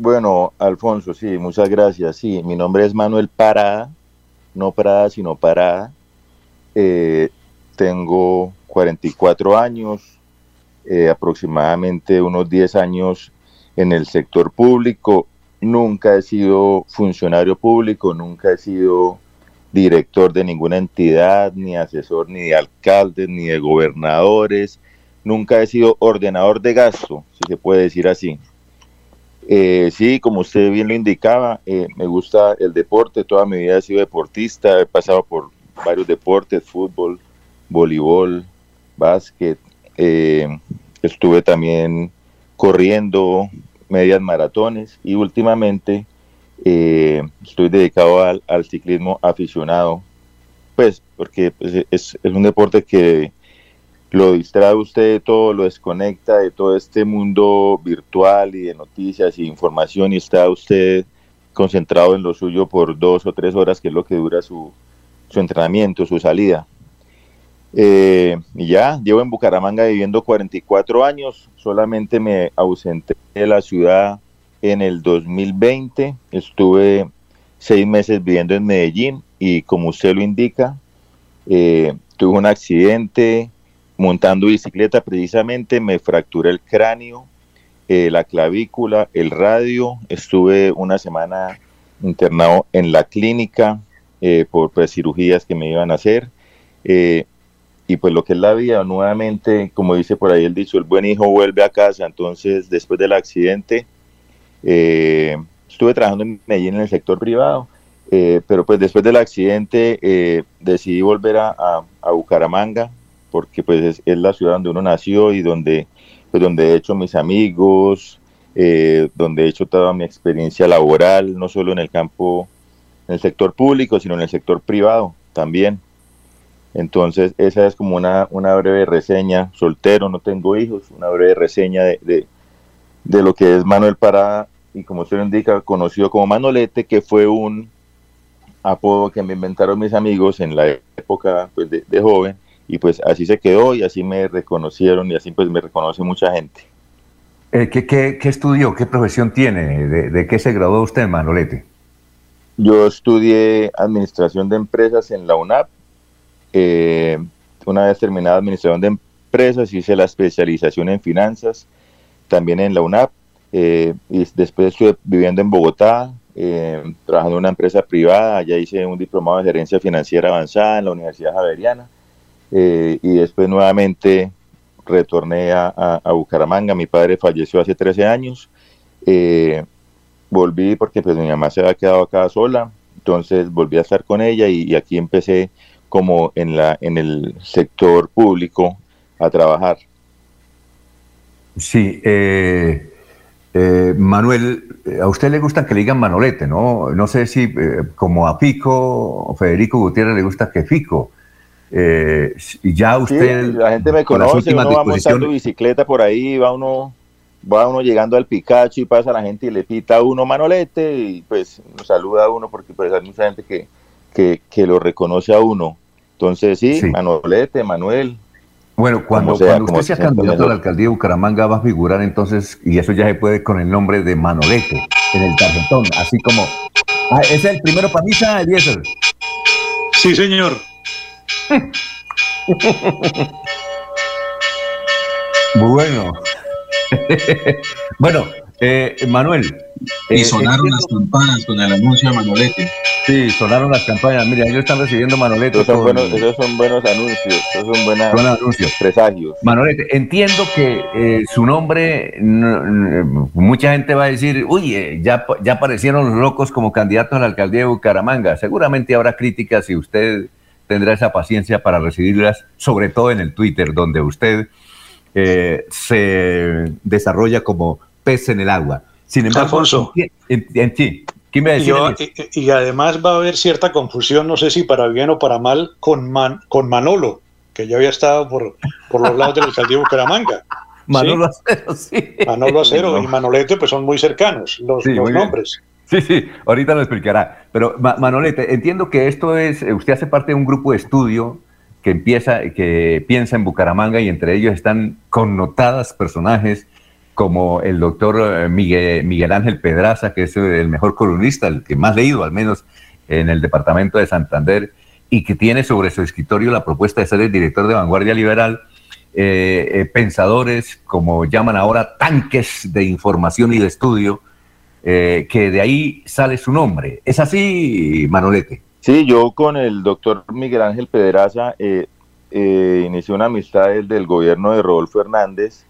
Bueno, Alfonso, sí, muchas gracias. Sí, mi nombre es Manuel Parada, no Parada, sino Parada. Eh, tengo 44 años, eh, aproximadamente unos 10 años en el sector público. Nunca he sido funcionario público, nunca he sido director de ninguna entidad, ni asesor ni de alcaldes, ni de gobernadores. Nunca he sido ordenador de gasto, si se puede decir así. Eh, sí, como usted bien lo indicaba, eh, me gusta el deporte, toda mi vida he sido deportista, he pasado por varios deportes, fútbol, voleibol, básquet, eh, estuve también corriendo medias maratones y últimamente estoy dedicado al, ciclismo aficionado, pues porque pues, es, es un deporte que lo distrae usted de todo, lo desconecta de todo este mundo virtual y de noticias y información y está usted concentrado en lo suyo por dos o tres horas, que es lo que dura su, su entrenamiento, su salida. Eh, y ya, llevo en Bucaramanga viviendo 44 años, solamente me ausenté de la ciudad en el 2020, estuve seis meses viviendo en Medellín y como usted lo indica, eh, tuve un accidente, montando bicicleta precisamente me fracturé el cráneo, eh, la clavícula, el radio, estuve una semana internado en la clínica eh, por pues, cirugías que me iban a hacer. Eh, y pues lo que es la vida, nuevamente, como dice por ahí el dicho, el buen hijo vuelve a casa. Entonces, después del accidente, estuve trabajando en Medellín en el sector privado, pero pues después del accidente decidí volver a, a Bucaramanga porque pues es, la ciudad donde uno nació y donde, pues, donde he hecho mis amigos, eh, donde he hecho toda mi experiencia laboral, no solo en el campo, en el sector público, sino en el sector privado también. Entonces, esa es como una, una breve reseña, soltero, no tengo hijos, una breve reseña de, de, lo que es Manuel Parada. Y como usted lo indica, conocido como Manolete, que fue un apodo que me inventaron mis amigos en la época pues, de joven y pues así se quedó y así me reconocieron y así pues me reconoce mucha gente. Eh, ¿qué, qué, qué, estudió? ¿Qué profesión tiene? ¿De, qué se graduó usted, Manolete? Yo estudié Administración de Empresas en la UNAP. Eh, una vez terminada Administración de Empresas, hice la especialización en Finanzas, también en la UNAP. Eh, y después estuve viviendo en Bogotá, trabajando en una empresa privada. Allá hice un diplomado de gerencia financiera avanzada en la Universidad Javeriana eh, y después nuevamente retorné a, Bucaramanga. Mi padre falleció hace 13 años. Eh, volví porque pues mi mamá se había quedado acá sola, entonces volví a estar con ella y, aquí empecé como en, la, en el sector público a trabajar. Sí, eh, Manuel, a usted le gusta que le digan Manolete, ¿no? No sé si como a Fico o Federico Gutiérrez le gusta que Fico. Eh, ya usted. la gente me conoce, uno va montando bicicleta por ahí, va uno, va uno llegando al Picacho y pasa la gente y le pita a uno Manolete y pues nos saluda a uno porque pues hay mucha gente que, que, lo reconoce a uno. Entonces sí, Manolete, Manuel. Bueno, cuando, cuando usted sea candidato a la alcaldía de Bucaramanga va a figurar entonces, y eso ya se puede con el nombre de Manolete en el tarjetón, así como. Ah, ¿Es el primero para misa, Eliezer? Sí, señor. Bueno. bueno, eh, Manuel. Y eh, sonaron las campanas con el anuncio de Manolete. Sí, sonaron las campañas. Mira, ellos están recibiendo Manolete. Esos son, buenos, esos son buenos anuncios. Esos son buenos anuncios. Presagios. Manolete, entiendo que eh, su nombre, mucha gente va a decir, uy, ya, ya aparecieron los locos como candidatos a la alcaldía de Bucaramanga. Seguramente habrá críticas si usted tendrá esa paciencia para recibirlas, sobre todo en el Twitter, donde usted eh, se desarrolla como pez en el agua. Sin embargo, Alfonso, en, ti, ¿quién me decía? Y, y, además va a haber cierta confusión, no sé si para bien o para mal, con, con Manolo, que ya había estado por, por los lados del alcaldía de Bucaramanga. Manolo Acero, sí. Manolo Acero y Manolete pues son muy cercanos los, los nombres. Sí, sí, ahorita lo explicará. Pero Manolete, entiendo que esto es, eh, usted hace parte de un grupo de estudio que empieza, que piensa en Bucaramanga y entre ellos están connotadas personajes como el doctor Miguel, Miguel Ángel Pedraza, que es el mejor columnista, el que más leído al menos en el departamento de Santander, y que tiene sobre su escritorio la propuesta de ser el director de Vanguardia Liberal, eh, eh, pensadores, como llaman ahora, tanques de información y de estudio, eh, que de ahí sale su nombre. ¿Es así, Manolete? Sí, yo con el doctor Miguel Ángel Pedraza inicié una amistad desde el gobierno de Rodolfo Hernández.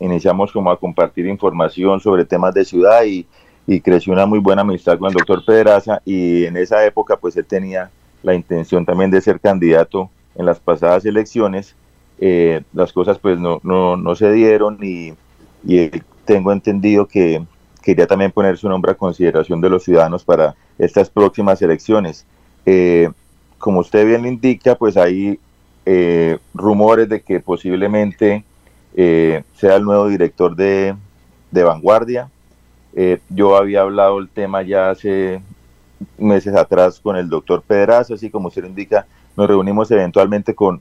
iniciamos como a compartir información sobre temas de ciudad y, y creció una muy buena amistad con el doctor Pedraza y en esa época pues él tenía la intención también de ser candidato en las pasadas elecciones. Eh, las cosas pues no, no, no se dieron y, y, tengo entendido que quería también poner su nombre a consideración de los ciudadanos para estas próximas elecciones. Eh, como usted bien le indica, pues hay eh, rumores de que posiblemente sea el nuevo director de, de Vanguardia. yo había hablado el tema ya hace meses atrás con el doctor Pedraza, así como usted indica, nos reunimos eventualmente con,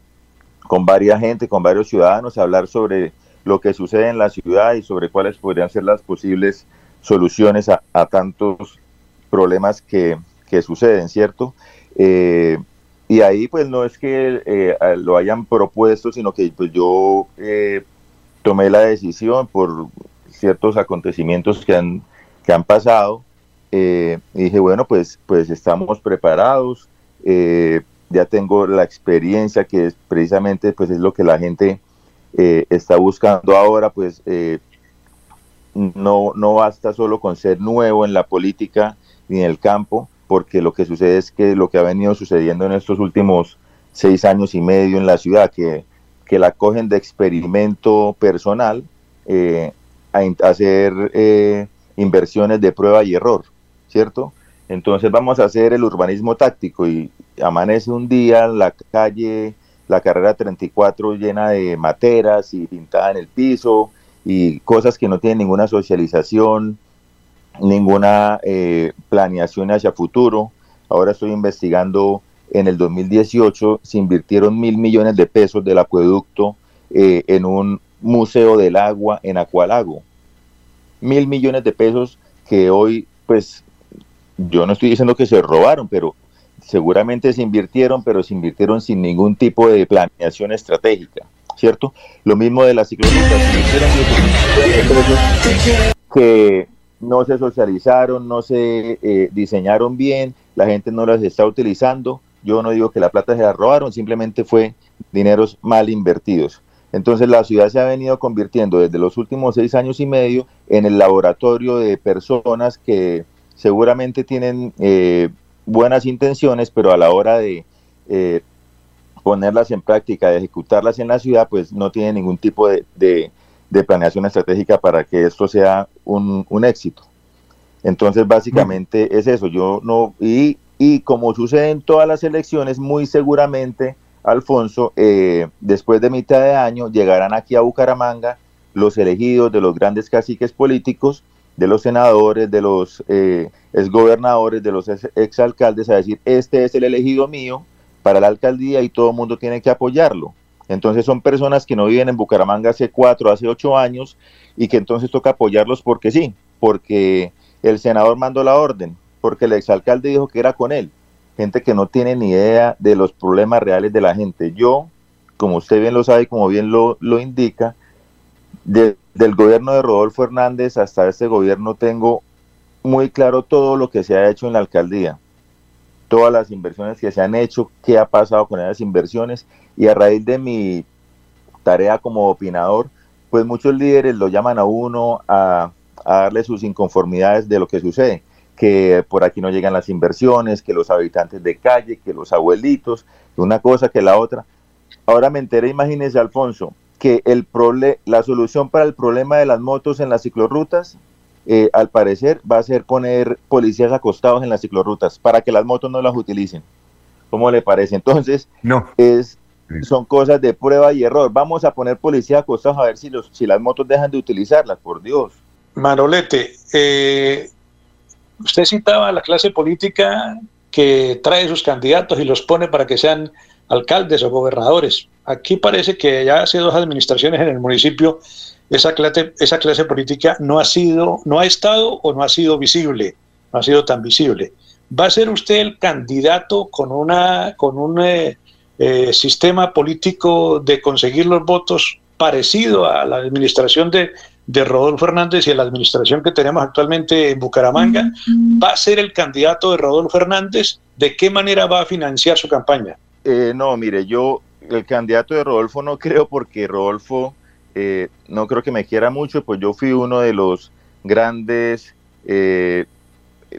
con varias gente, con varios ciudadanos, a hablar sobre lo que sucede en la ciudad y sobre cuáles podrían ser las posibles soluciones a, tantos problemas que, suceden, ¿cierto? Eh, y ahí pues no es que eh, lo hayan propuesto, sino que pues yo eh, tomé la decisión por ciertos acontecimientos que han, que han pasado eh, y dije, bueno, pues, pues estamos preparados, ya tengo la experiencia que es precisamente pues es lo que la gente está buscando ahora, pues no, no basta solo con ser nuevo en la política ni en el campo, porque lo que sucede es que lo que ha venido sucediendo en estos últimos seis años y medio en la ciudad, que, que la cogen de experimento personal a hacer inversiones de prueba y error. ¿cierto? Entonces vamos a hacer el urbanismo táctico y amanece un día la calle, la carrera 34 llena de materas y pintada en el piso y cosas que no tienen ninguna socialización, ninguna eh, planeación hacia futuro. Ahora estoy investigando, en el 2018 se invirtieron mil millones de pesos del acueducto eh, en un museo del agua en Acualago. Mil millones de pesos que hoy pues yo no estoy diciendo que se robaron, pero seguramente se invirtieron, pero se invirtieron sin ningún tipo de planeación estratégica, ¿cierto? Lo mismo de las ciclorutas, que no se socializaron, no se eh, diseñaron bien, la gente no las está utilizando. Yo no digo que la plata se la robaron, simplemente fue dineros mal invertidos. Entonces la ciudad se ha venido convirtiendo desde los últimos seis años y medio en el laboratorio de personas que seguramente tienen eh, buenas intenciones, pero a la hora de eh, ponerlas en práctica, de ejecutarlas en la ciudad, pues no tienen ningún tipo de, planeación estratégica para que esto sea un, éxito. Entonces, básicamente es eso. Yo no, y, y como sucede en todas las elecciones, muy seguramente, Alfonso, eh, después de mitad de año llegarán aquí a Bucaramanga los elegidos de los grandes caciques políticos de los senadores, de los eh, exgobernadores, de los exalcaldes a decir, este es el elegido mío para la alcaldía y todo el mundo tiene que apoyarlo. Entonces son personas que no viven en Bucaramanga hace cuatro, hace ocho años y que entonces toca apoyarlos porque sí, porque el senador mandó la orden, porque el exalcalde dijo que era con él. Gente que no tiene ni idea de los problemas reales de la gente. Yo, como usted bien lo sabe y como bien lo, indica, de, del gobierno de Rodolfo Hernández hasta este gobierno tengo muy claro todo lo que se ha hecho en la alcaldía, todas las inversiones que se han hecho, qué ha pasado con esas inversiones y a raíz de mi tarea como opinador, pues muchos líderes lo llaman a uno a, darle sus inconformidades de lo que sucede, que por aquí no llegan las inversiones, que los habitantes de calle, que los abuelitos, una cosa que la otra. Ahora me enteré, imagínese Alfonso, que el la solución para el problema de las motos en las ciclorrutas, eh, al parecer, va a ser poner policías acostados en las ciclorrutas para que las motos no las utilicen. ¿Cómo le parece? Entonces, no. es, son cosas de prueba y error. Vamos a poner policías acostados a ver si, los, si las motos dejan de utilizarlas, por Dios. Manolete, eh, usted citaba a la clase política que trae sus candidatos y los pone para que sean alcaldes o gobernadores. Aquí parece que ya hace dos administraciones en el municipio esa clase, esa clase política no ha sido, no ha estado o no ha sido visible, no ha sido tan visible. ¿Va a ser usted el candidato con, una, con un eh, eh, sistema político de conseguir los votos parecido a la administración de, de Rodolfo Hernández y a la administración que tenemos actualmente en Bucaramanga? ¿Va a ser el candidato de Rodolfo Hernández? ¿De qué manera va a financiar su campaña? Eh, no, mire, yo el candidato de Rodolfo no creo porque Rodolfo eh, no creo que me quiera mucho, pues yo fui uno de los grandes eh,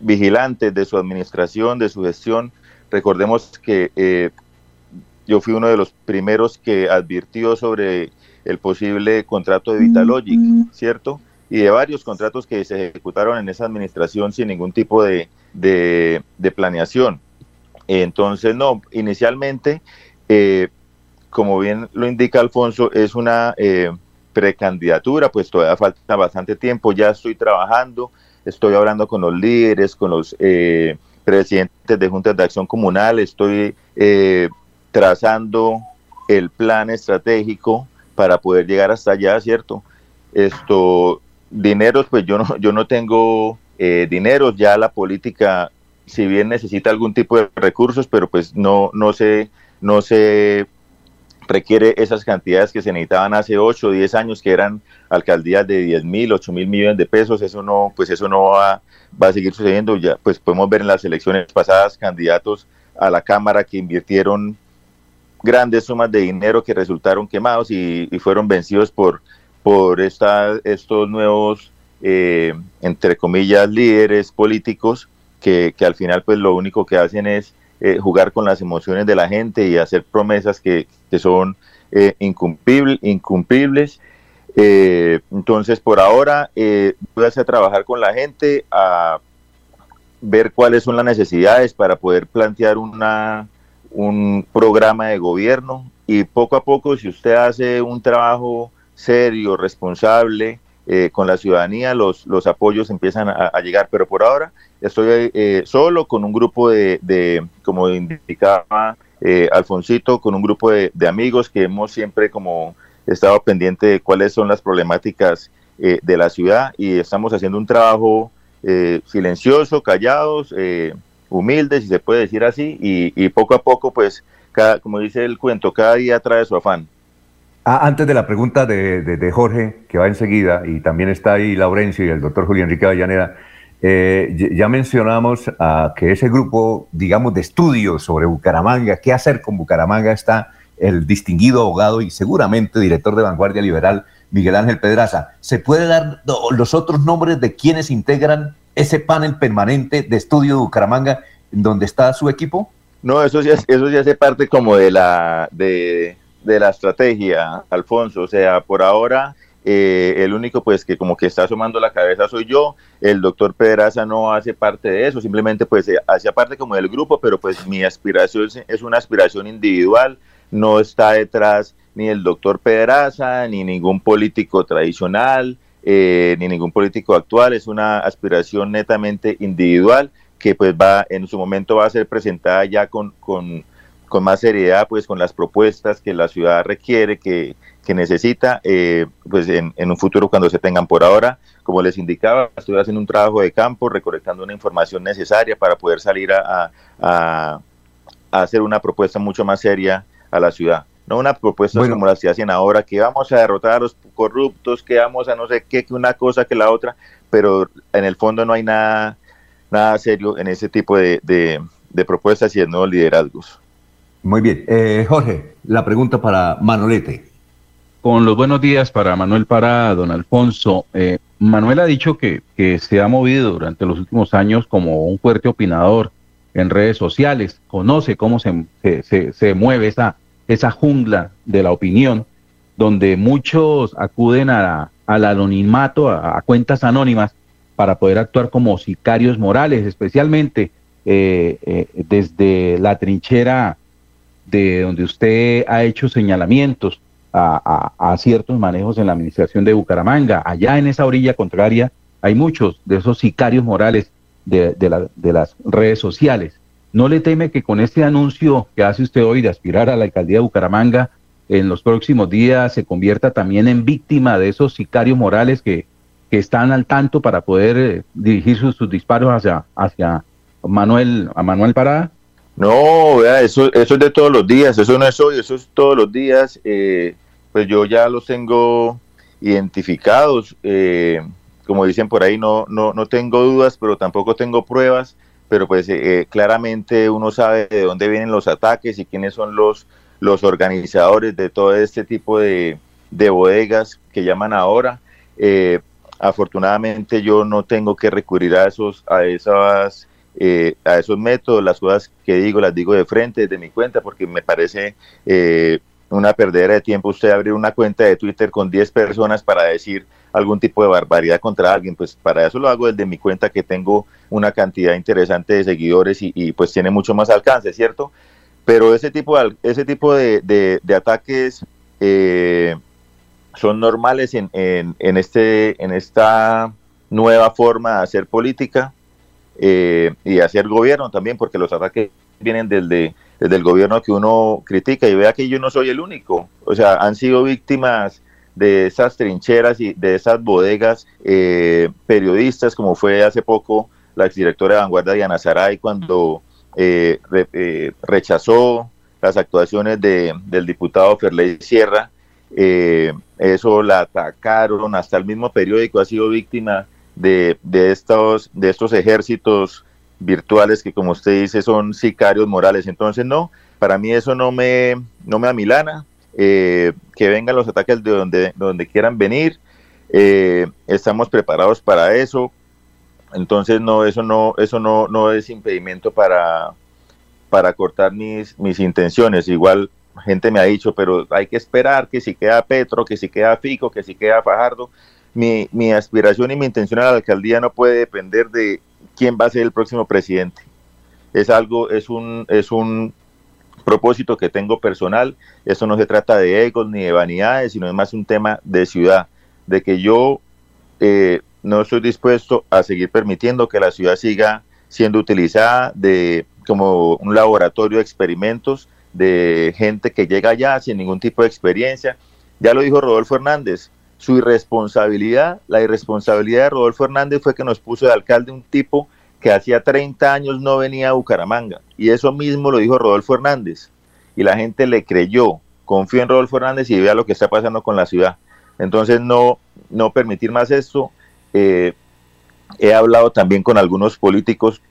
vigilantes de su administración, de su gestión. Recordemos que eh, yo fui uno de los primeros que advirtió sobre el posible contrato de Vitalogic, ¿cierto? Y de varios contratos que se ejecutaron en esa administración sin ningún tipo de, de, planeación. Entonces, no, inicialmente, como bien lo indica Alfonso, es una precandidatura, pues todavía falta bastante tiempo, ya estoy trabajando, estoy hablando con los líderes, con los eh, presidentes de juntas de acción comunal, estoy eh, trazando el plan estratégico para poder llegar hasta allá, ¿cierto? Esto, dineros, pues yo no, yo no tengo eh, dinero, ya la política, si bien necesita algún tipo de recursos, pero pues no, no sé, no sé requiere esas cantidades que se necesitaban hace 8 o 10 años, que eran alcaldías de 10 mil, 8 mil millones de pesos, eso no, pues eso no va, a seguir sucediendo. Ya, pues podemos ver en las elecciones pasadas candidatos a la Cámara que invirtieron grandes sumas de dinero que resultaron quemados y, fueron vencidos por, por esta, estos nuevos, eh, entre comillas, líderes políticos que, que al final pues lo único que hacen es eh, jugar con las emociones de la gente y hacer promesas que, son eh, incumplibles. Eh, entonces, por ahora, voy a trabajar con la gente a ver cuáles son las necesidades para poder plantear una, un programa de gobierno y poco a poco, si usted hace un trabajo serio, responsable, con la ciudadanía, los, los apoyos empiezan a, llegar. Pero por ahora estoy eh, solo con un grupo de, como indicaba eh, Alfonsito, con un grupo de, amigos que hemos siempre como estado pendiente de cuáles son las problemáticas eh, de la ciudad y estamos haciendo un trabajo silencioso, callados, humildes, si se puede decir así, y, poco a poco, pues, cada, como dice el cuento, cada día trae su afán. Ah, antes de la pregunta de, Jorge, que va enseguida, y también está ahí Laurencio y el doctor Julián Enrique Avellaneda, eh, ya mencionamos que ese grupo, digamos, de estudios sobre Bucaramanga, qué hacer con Bucaramanga, está el distinguido abogado y seguramente director de Vanguardia Liberal, Miguel Ángel Pedraza. ¿Se puede dar los otros nombres de quienes integran ese panel permanente de estudio de Bucaramanga, donde está su equipo? No, eso ya, eso ya hace parte como de la, de, de la estrategia, Alfonso. O sea, por ahora eh, el único pues que como que está asomando la cabeza soy yo, el doctor Pedraza no hace parte de eso, simplemente pues eh, hacía parte como del grupo, pero pues mi aspiración es una aspiración individual, no está detrás ni el doctor Pedraza, ni ningún político tradicional, eh, ni ningún político actual, es una aspiración netamente individual que pues va en su momento va a ser presentada ya con, con, con más seriedad, pues con las propuestas que la ciudad requiere, que, que necesita, eh, pues en, un futuro cuando se tengan por ahora. Como les indicaba, estoy haciendo un trabajo de campo, recolectando una información necesaria para poder salir a, a, hacer una propuesta mucho más seria a la ciudad. No una propuesta como las que hacen ahora, que vamos a derrotar a los corruptos, que vamos a no sé qué, que una cosa que la otra, pero en el fondo no hay nada, nada serio en ese tipo de, de, propuestas y de nuevos liderazgos. Muy bien. Eh, Jorge, la pregunta para Manolete con los buenos días para Manuel Pará, don Alfonso. Eh, Manuel ha dicho que, se ha movido durante los últimos años como un fuerte opinador en redes sociales, conoce cómo se, se, mueve esa, esa jungla de la opinión, donde muchos acuden a, al anonimato, a, cuentas anónimas, para poder actuar como sicarios morales, especialmente eh, eh, desde la trinchera de donde usted ha hecho señalamientos a, ciertos manejos en la administración de Bucaramanga. Allá en esa orilla contraria hay muchos de esos sicarios morales de, las redes sociales. ¿No le teme que con este anuncio que hace usted hoy de aspirar a la alcaldía de Bucaramanga en los próximos días se convierta también en víctima de esos sicarios morales que, están al tanto para poder eh, dirigir sus, disparos hacia, hacia Manuel, a Manuel Parada? No, eso, eso es de todos los días, eso no es hoy, eso es todos los días. Eh, pues yo ya los tengo identificados. Eh, como dicen por ahí, no, no, no tengo dudas, pero tampoco tengo pruebas. Pero pues claramente uno sabe de dónde vienen los ataques y quiénes son los, los organizadores de todo este tipo de, de bodegas que llaman ahora. Eh, afortunadamente yo no tengo que recurrir a esos, a esas, eh, a esos métodos, las cosas que digo las digo de frente desde mi cuenta porque me parece eh, una perdera de tiempo usted abrir una cuenta de Twitter con 10 personas para decir algún tipo de barbaridad contra alguien, pues para eso lo hago desde mi cuenta que tengo una cantidad interesante de seguidores y, pues tiene mucho más alcance, ¿cierto? Pero ese tipo de, ese tipo de, de, ataques eh, son normales en, en, este, en esta nueva forma de hacer política eh, y hacer gobierno también, porque los ataques vienen desde, desde el gobierno que uno critica. Y vea que yo no soy el único. O sea, han sido víctimas de esas trincheras y de esas bodegas eh, periodistas, como fue hace poco la exdirectora de Vanguardia Diana Saray cuando eh, eh, rechazó las actuaciones de, del diputado Ferley Sierra, eh, eso la atacaron, hasta el mismo periódico ha sido víctima de, de, estos, de estos ejércitos virtuales que como usted dice son sicarios morales. Entonces no, para mí eso no me, no me amilana, que vengan los ataques de donde, donde quieran venir, estamos preparados para eso, entonces no, eso no, eso no, no es impedimento para, para cortar mis, mis intenciones. Igual gente me ha dicho, pero hay que esperar que si queda Petro, que si queda Fico, que si queda Fajardo. Mi, mi aspiración y mi intención a la alcaldía no puede depender de quién va a ser el próximo presidente. Es algo, es un, es un propósito que tengo personal. Eso no se trata de egos ni de vanidades, sino es más un tema de ciudad, de que yo eh, no estoy dispuesto a seguir permitiendo que la ciudad siga siendo utilizada de, como un laboratorio de experimentos de gente que llega allá sin ningún tipo de experiencia. Ya lo dijo Rodolfo Hernández, su irresponsabilidad, la irresponsabilidad de Rodolfo Hernández fue que nos puso de alcalde un tipo que hacía 30 años no venía a Bucaramanga. Y eso mismo lo dijo Rodolfo Hernández. Y la gente le creyó, confió en Rodolfo Hernández y vea lo que está pasando con la ciudad. Entonces no, no permitir más esto eh, he hablado también con algunos políticos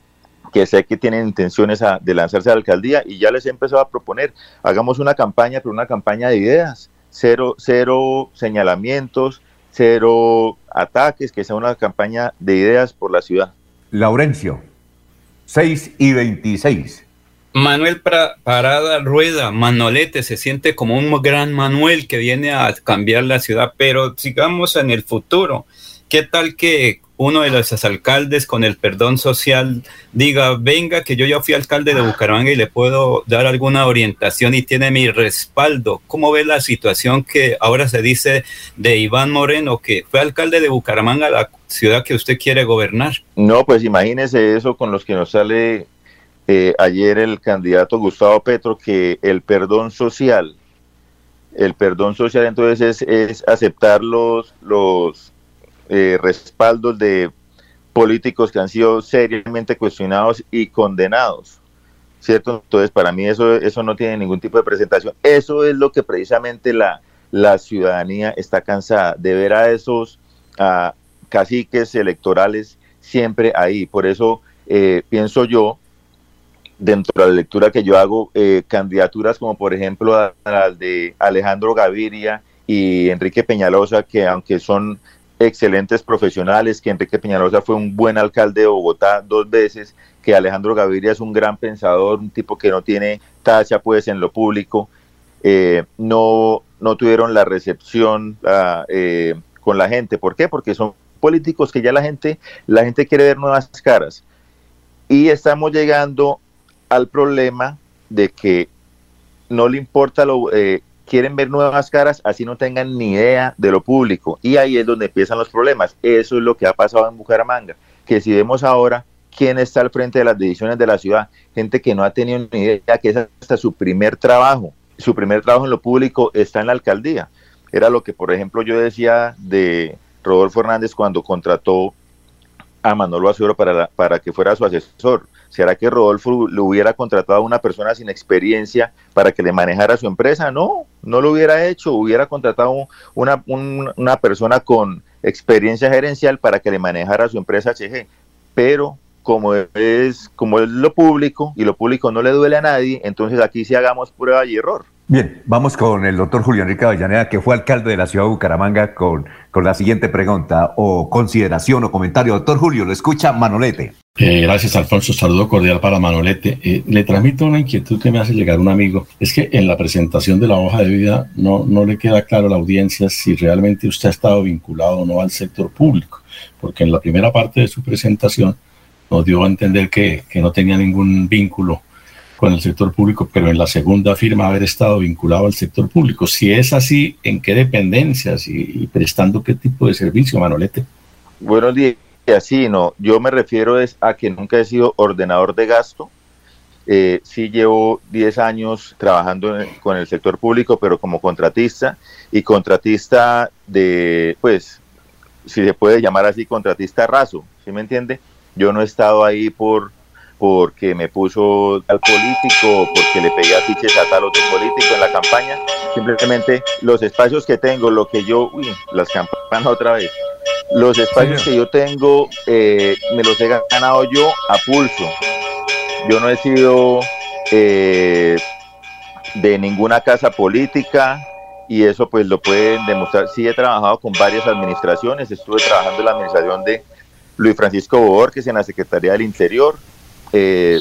que sé que tienen intenciones de lanzarse a la alcaldía y ya les he empezado a proponer, hagamos una campaña, pero una campaña de ideas, cero, cero señalamientos, cero ataques, que sea una campaña de ideas por la ciudad. Laurencio, 6 y 26. Manuel Parada Rueda, Manolete, se siente como un gran Manuel que viene a cambiar la ciudad, pero sigamos en el futuro. ¿qué tal que uno de los alcaldes con el perdón social diga, venga, que yo ya fui alcalde de Bucaramanga y le puedo dar alguna orientación y tiene mi respaldo? ¿Cómo ve la situación que ahora se dice de Iván Moreno, que fue alcalde de Bucaramanga, la ciudad que usted quiere gobernar? No, pues imagínese eso con los que nos sale eh, ayer el candidato Gustavo Petro, que el perdón social, el perdón social entonces es, es aceptar los, los eh, respaldos de políticos que han sido seriamente cuestionados y condenados. ¿Cierto? Entonces, para mí eso, eso no tiene ningún tipo de presentación. Eso es lo que precisamente la, la ciudadanía está cansada de ver a esos caciques electorales siempre ahí. Por eso eh, pienso yo, dentro de la lectura que yo hago, eh, candidaturas como por ejemplo las de Alejandro Gaviria y Enrique Peñalosa, que aunque son excelentes profesionales, que Enrique Peñalosa fue un buen alcalde de Bogotá dos veces, que Alejandro Gaviria es un gran pensador, un tipo que no tiene tacha pues en lo público, eh, no, no tuvieron la recepción eh, con la gente. ¿Por qué? Porque son políticos que ya la gente, la gente quiere ver nuevas caras. Y estamos llegando al problema de que no le importa lo, eh, quieren ver nuevas caras, así no tengan ni idea de lo público. Y ahí es donde empiezan los problemas. Eso es lo que ha pasado en Bucaramanga. Que si vemos ahora quién está al frente de las decisiones de la ciudad, gente que no ha tenido ni idea, que es hasta su primer trabajo. su primer trabajo en lo público está en la alcaldía. Era lo que, por ejemplo, yo decía de Rodolfo Hernández cuando contrató a Manolo Azuero para, para que fuera su asesor. ¿Será que Rodolfo le hubiera contratado a una persona sin experiencia para que le manejara su empresa? No, no lo hubiera hecho, hubiera contratado una, una persona con experiencia gerencial para que le manejara su empresa HG. Pero como es, como es lo público y lo público no le duele a nadie, entonces aquí sí hagamos prueba y error. Bien, vamos con el doctor Julio Enrique Avellaneda, que fue alcalde de la ciudad de Bucaramanga, con, con la siguiente pregunta o consideración o comentario. Doctor Julio, lo escucha Manolete. Eh, gracias, Alfonso. Saludo cordial para Manolete. Eh, le transmito una inquietud que me hace llegar un amigo. Es que en la presentación de la hoja de vida no, no le queda claro a la audiencia si realmente usted ha estado vinculado o no al sector público, porque en la primera parte de su presentación nos dio a entender que, que no tenía ningún vínculo con el sector público, pero en la segunda afirma haber estado vinculado al sector público. Si es así, ¿en qué dependencias y, prestando qué tipo de servicio, Manolete? Buenos días. Sí, no, yo me refiero es a que nunca he sido ordenador de gasto. Eh, sí llevo 10 años trabajando con el sector público, pero como contratista y contratista de, pues, si se puede llamar así, contratista raso, ¿sí me entiende? Yo no he estado ahí por porque me puso al político, porque le pegué afiches a tal otro político en la campaña. Simplemente los espacios que tengo, lo que yo, uy, las campanas otra vez, los espacios que yo tengo, eh, me los he ganado yo a pulso. Yo no he sido eh, de ninguna casa política y eso pues lo pueden demostrar. Sí he trabajado con varias administraciones, estuve trabajando en la administración de Luis Francisco Borges en la Secretaría del Interior. Eh,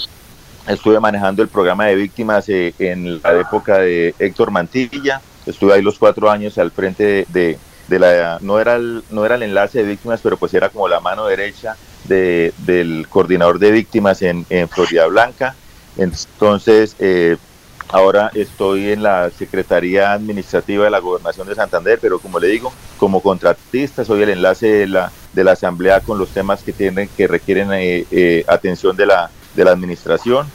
estuve manejando el programa de víctimas eh, en la época de Héctor Mantilla. Estuve ahí los cuatro años al frente de, la... No era, el, no era el enlace de víctimas, pero pues era como la mano derecha del coordinador de víctimas en, Florida Blanca. Entonces, eh, ahora estoy en la Secretaría Administrativa de la Gobernación de Santander, pero como le digo, como contratista soy el enlace de la, de la Asamblea con los temas que tienen que requieren eh, eh, atención de la, de la Administración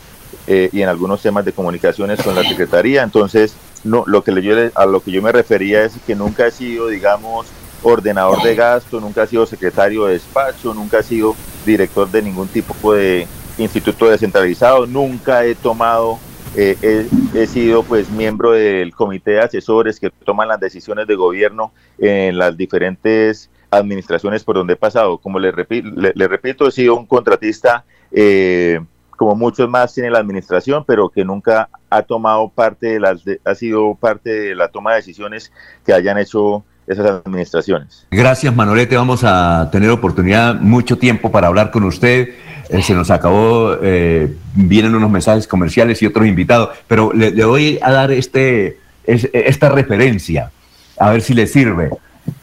eh, y en algunos temas de comunicaciones con la Secretaría. Entonces, no, lo que yo, a lo que yo me refería es que nunca he sido, digamos, ordenador de gasto, nunca he sido secretario de despacho, nunca he sido director de ningún tipo de instituto descentralizado, nunca he tomado eh, he, sido pues miembro del comité de asesores que toman las decisiones de gobierno en las diferentes administraciones por donde he pasado. Como le, repito, le, repito he sido un contratista eh, como muchos más tiene la administración, pero que nunca ha tomado parte de las, ha sido parte de la toma de decisiones que hayan hecho esas administraciones. Gracias, Manolete. Vamos a tener oportunidad, mucho tiempo para hablar con usted. Eh, se nos acabó, eh, vienen unos mensajes comerciales y otros invitados, pero le, voy a dar este, esta referencia, a ver si le sirve.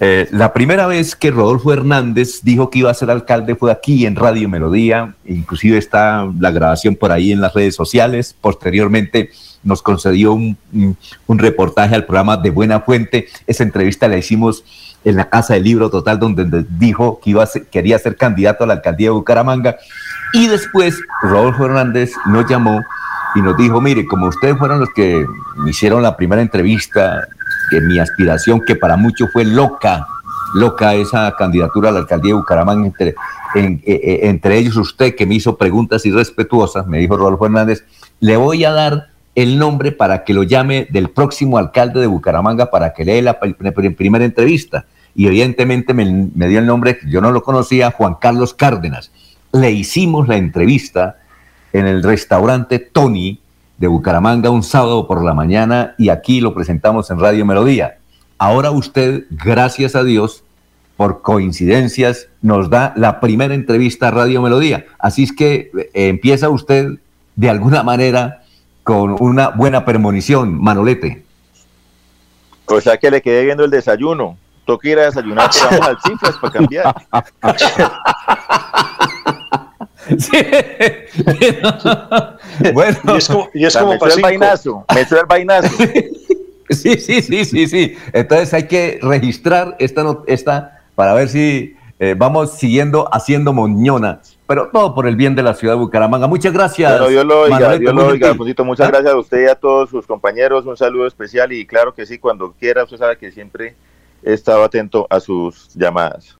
Eh, la primera vez que Rodolfo Hernández dijo que iba a ser alcalde fue aquí en Radio Melodía, inclusive está la grabación por ahí en las redes sociales. Posteriormente nos concedió un, reportaje al programa de Buena Fuente. Esa entrevista la hicimos en la Casa del Libro Total, donde dijo que iba quería ser candidato a la alcaldía de Bucaramanga. Y después Rodolfo Hernández nos llamó y nos dijo, mire, como ustedes fueron los que hicieron la primera entrevista, que mi aspiración, que para muchos fue loca, loca esa candidatura a la alcaldía de Bucaramanga, entre, e, e, entre ellos usted que me hizo preguntas irrespetuosas, me dijo Rodolfo Hernández, le voy a dar el nombre para que lo llame del próximo alcalde de Bucaramanga para que lea la primera entrevista y evidentemente me, dio el nombre, yo no lo conocía, Juan Carlos Cárdenas. Le hicimos la entrevista en el restaurante Tony de Bucaramanga un sábado por la mañana y aquí lo presentamos en Radio Melodía. Ahora usted, gracias a Dios, por coincidencias, nos da la primera entrevista a Radio Melodía. Así es que eh, empieza usted de alguna manera con una buena premonición, Manolete. O sea que le quedé viendo el desayuno toca ir a desayunar, vamos al cifras para cambiar. Sí. bueno, y es como, y es como me el vainazo, me el vainazo. Sí, sí, sí, sí, sí. Entonces hay que registrar esta, esta para ver si eh, vamos siguiendo haciendo moñona, pero todo por el bien de la ciudad de Bucaramanga. Muchas gracias. Bueno, Dios lo oiga, Dios lo oiga, Muchas ¿Ah? gracias a usted y a todos sus compañeros. Un saludo especial y claro que sí, cuando quiera, usted sabe que siempre he estado atento a sus llamadas.